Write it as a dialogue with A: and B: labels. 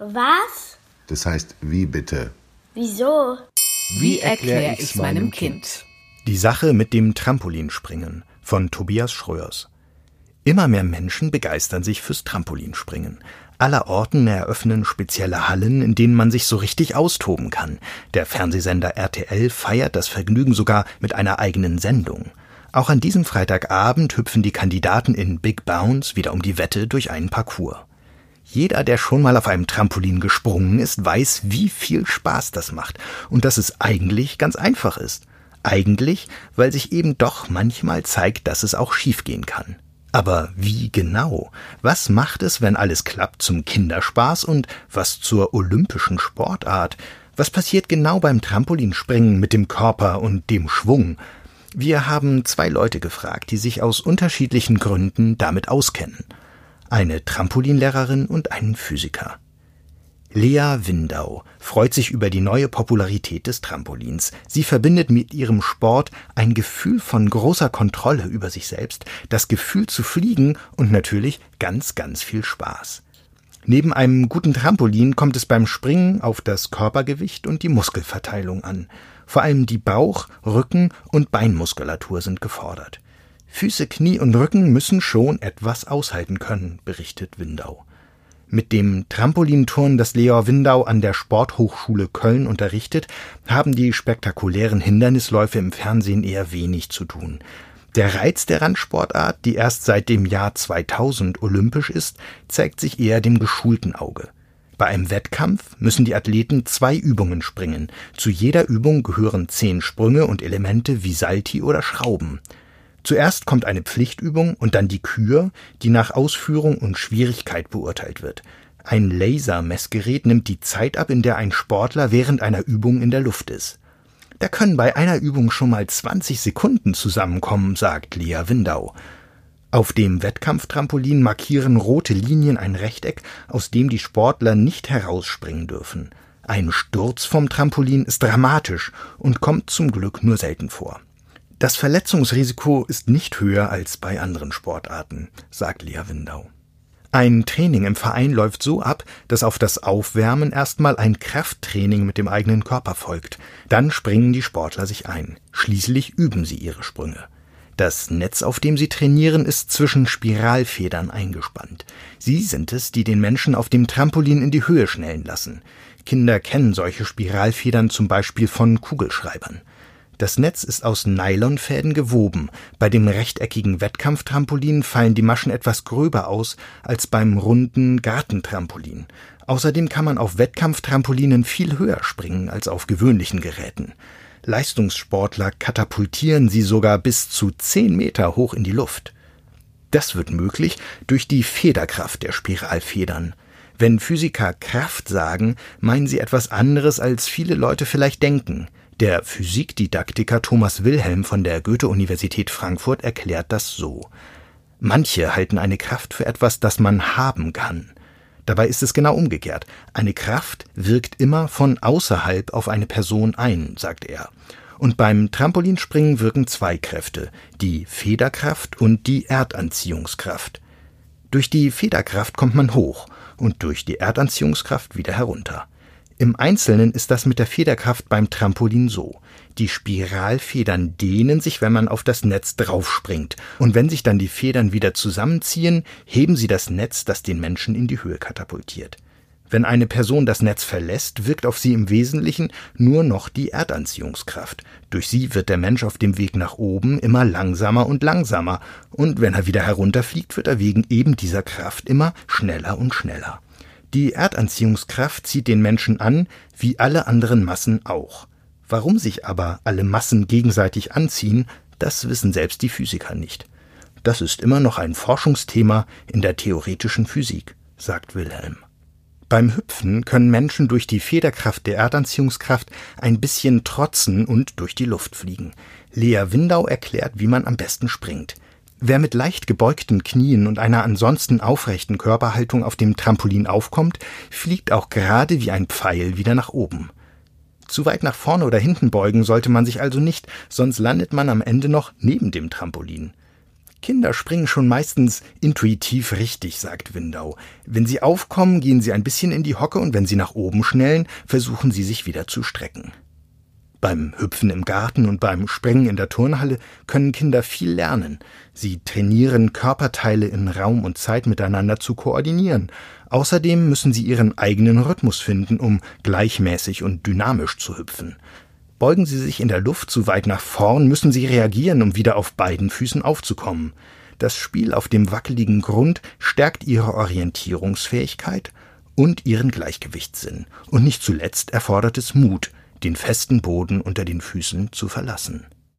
A: Was?
B: Das heißt, wie bitte?
A: Wieso?
C: Wie erkläre ich's meinem Kind?
D: Die Sache mit dem Trampolinspringen von Tobias Schröers. Immer mehr Menschen begeistern sich fürs Trampolinspringen. Allerorten eröffnen spezielle Hallen, in denen man sich so richtig austoben kann. Der Fernsehsender RTL feiert das Vergnügen sogar mit einer eigenen Sendung. Auch an diesem Freitagabend hüpfen die Kandidaten in Big Bounce wieder um die Wette durch einen Parcours. Jeder, der schon mal auf einem Trampolin gesprungen ist, weiß, wie viel Spaß das macht und dass es eigentlich ganz einfach ist. Eigentlich, weil sich eben doch manchmal zeigt, dass es auch schiefgehen kann. Aber wie genau? Was macht es, wenn alles klappt, zum Kinderspaß und was zur olympischen Sportart? Was passiert genau beim Trampolinspringen mit dem Körper und dem Schwung? Wir haben zwei Leute gefragt, die sich aus unterschiedlichen Gründen damit auskennen eine Trampolinlehrerin und einen Physiker. Lea Windau freut sich über die neue Popularität des Trampolins. Sie verbindet mit ihrem Sport ein Gefühl von großer Kontrolle über sich selbst, das Gefühl zu fliegen und natürlich ganz, ganz viel Spaß. Neben einem guten Trampolin kommt es beim Springen auf das Körpergewicht und die Muskelverteilung an. Vor allem die Bauch-, Rücken- und Beinmuskulatur sind gefordert. Füße, Knie und Rücken müssen schon etwas aushalten können, berichtet Windau. Mit dem Trampolinturn, das Lea Windau an der Sporthochschule Köln unterrichtet, haben die spektakulären Hindernisläufe im Fernsehen eher wenig zu tun. Der Reiz der Randsportart, die erst seit dem Jahr 2000 olympisch ist, zeigt sich eher dem geschulten Auge. Bei einem Wettkampf müssen die Athleten zwei Übungen springen. Zu jeder Übung gehören zehn Sprünge und Elemente wie Salti oder Schrauben. Zuerst kommt eine Pflichtübung und dann die Kür, die nach Ausführung und Schwierigkeit beurteilt wird. Ein Lasermessgerät nimmt die Zeit ab, in der ein Sportler während einer Übung in der Luft ist. Da können bei einer Übung schon mal 20 Sekunden zusammenkommen, sagt Lea Windau. Auf dem Wettkampftrampolin markieren rote Linien ein Rechteck, aus dem die Sportler nicht herausspringen dürfen. Ein Sturz vom Trampolin ist dramatisch und kommt zum Glück nur selten vor. Das Verletzungsrisiko ist nicht höher als bei anderen Sportarten, sagt Lea Windau. Ein Training im Verein läuft so ab, dass auf das Aufwärmen erstmal ein Krafttraining mit dem eigenen Körper folgt. Dann springen die Sportler sich ein. Schließlich üben sie ihre Sprünge. Das Netz, auf dem sie trainieren, ist zwischen Spiralfedern eingespannt. Sie sind es, die den Menschen auf dem Trampolin in die Höhe schnellen lassen. Kinder kennen solche Spiralfedern zum Beispiel von Kugelschreibern. Das Netz ist aus Nylonfäden gewoben. Bei dem rechteckigen Wettkampftrampolin fallen die Maschen etwas gröber aus als beim runden Gartentrampolin. Außerdem kann man auf Wettkampftrampolinen viel höher springen als auf gewöhnlichen Geräten. Leistungssportler katapultieren sie sogar bis zu zehn Meter hoch in die Luft. Das wird möglich durch die Federkraft der Spiralfedern. Wenn Physiker Kraft sagen, meinen sie etwas anderes, als viele Leute vielleicht denken. Der Physikdidaktiker Thomas Wilhelm von der Goethe-Universität Frankfurt erklärt das so. Manche halten eine Kraft für etwas, das man haben kann. Dabei ist es genau umgekehrt. Eine Kraft wirkt immer von außerhalb auf eine Person ein, sagt er. Und beim Trampolinspringen wirken zwei Kräfte, die Federkraft und die Erdanziehungskraft. Durch die Federkraft kommt man hoch und durch die Erdanziehungskraft wieder herunter. Im Einzelnen ist das mit der Federkraft beim Trampolin so. Die Spiralfedern dehnen sich, wenn man auf das Netz draufspringt, und wenn sich dann die Federn wieder zusammenziehen, heben sie das Netz, das den Menschen in die Höhe katapultiert. Wenn eine Person das Netz verlässt, wirkt auf sie im Wesentlichen nur noch die Erdanziehungskraft. Durch sie wird der Mensch auf dem Weg nach oben immer langsamer und langsamer, und wenn er wieder herunterfliegt, wird er wegen eben dieser Kraft immer schneller und schneller. Die Erdanziehungskraft zieht den Menschen an, wie alle anderen Massen auch. Warum sich aber alle Massen gegenseitig anziehen, das wissen selbst die Physiker nicht. Das ist immer noch ein Forschungsthema in der theoretischen Physik, sagt Wilhelm. Beim Hüpfen können Menschen durch die Federkraft der Erdanziehungskraft ein bisschen trotzen und durch die Luft fliegen. Lea Windau erklärt, wie man am besten springt. Wer mit leicht gebeugten Knien und einer ansonsten aufrechten Körperhaltung auf dem Trampolin aufkommt, fliegt auch gerade wie ein Pfeil wieder nach oben. Zu weit nach vorne oder hinten beugen sollte man sich also nicht, sonst landet man am Ende noch neben dem Trampolin. Kinder springen schon meistens intuitiv richtig, sagt Windau. Wenn sie aufkommen, gehen sie ein bisschen in die Hocke und wenn sie nach oben schnellen, versuchen sie sich wieder zu strecken. Beim Hüpfen im Garten und beim Springen in der Turnhalle können Kinder viel lernen. Sie trainieren Körperteile in Raum und Zeit miteinander zu koordinieren. Außerdem müssen sie ihren eigenen Rhythmus finden, um gleichmäßig und dynamisch zu hüpfen. Beugen sie sich in der Luft zu weit nach vorn, müssen sie reagieren, um wieder auf beiden Füßen aufzukommen. Das Spiel auf dem wackeligen Grund stärkt ihre Orientierungsfähigkeit und ihren Gleichgewichtssinn. Und nicht zuletzt erfordert es Mut, den festen Boden unter den Füßen zu verlassen.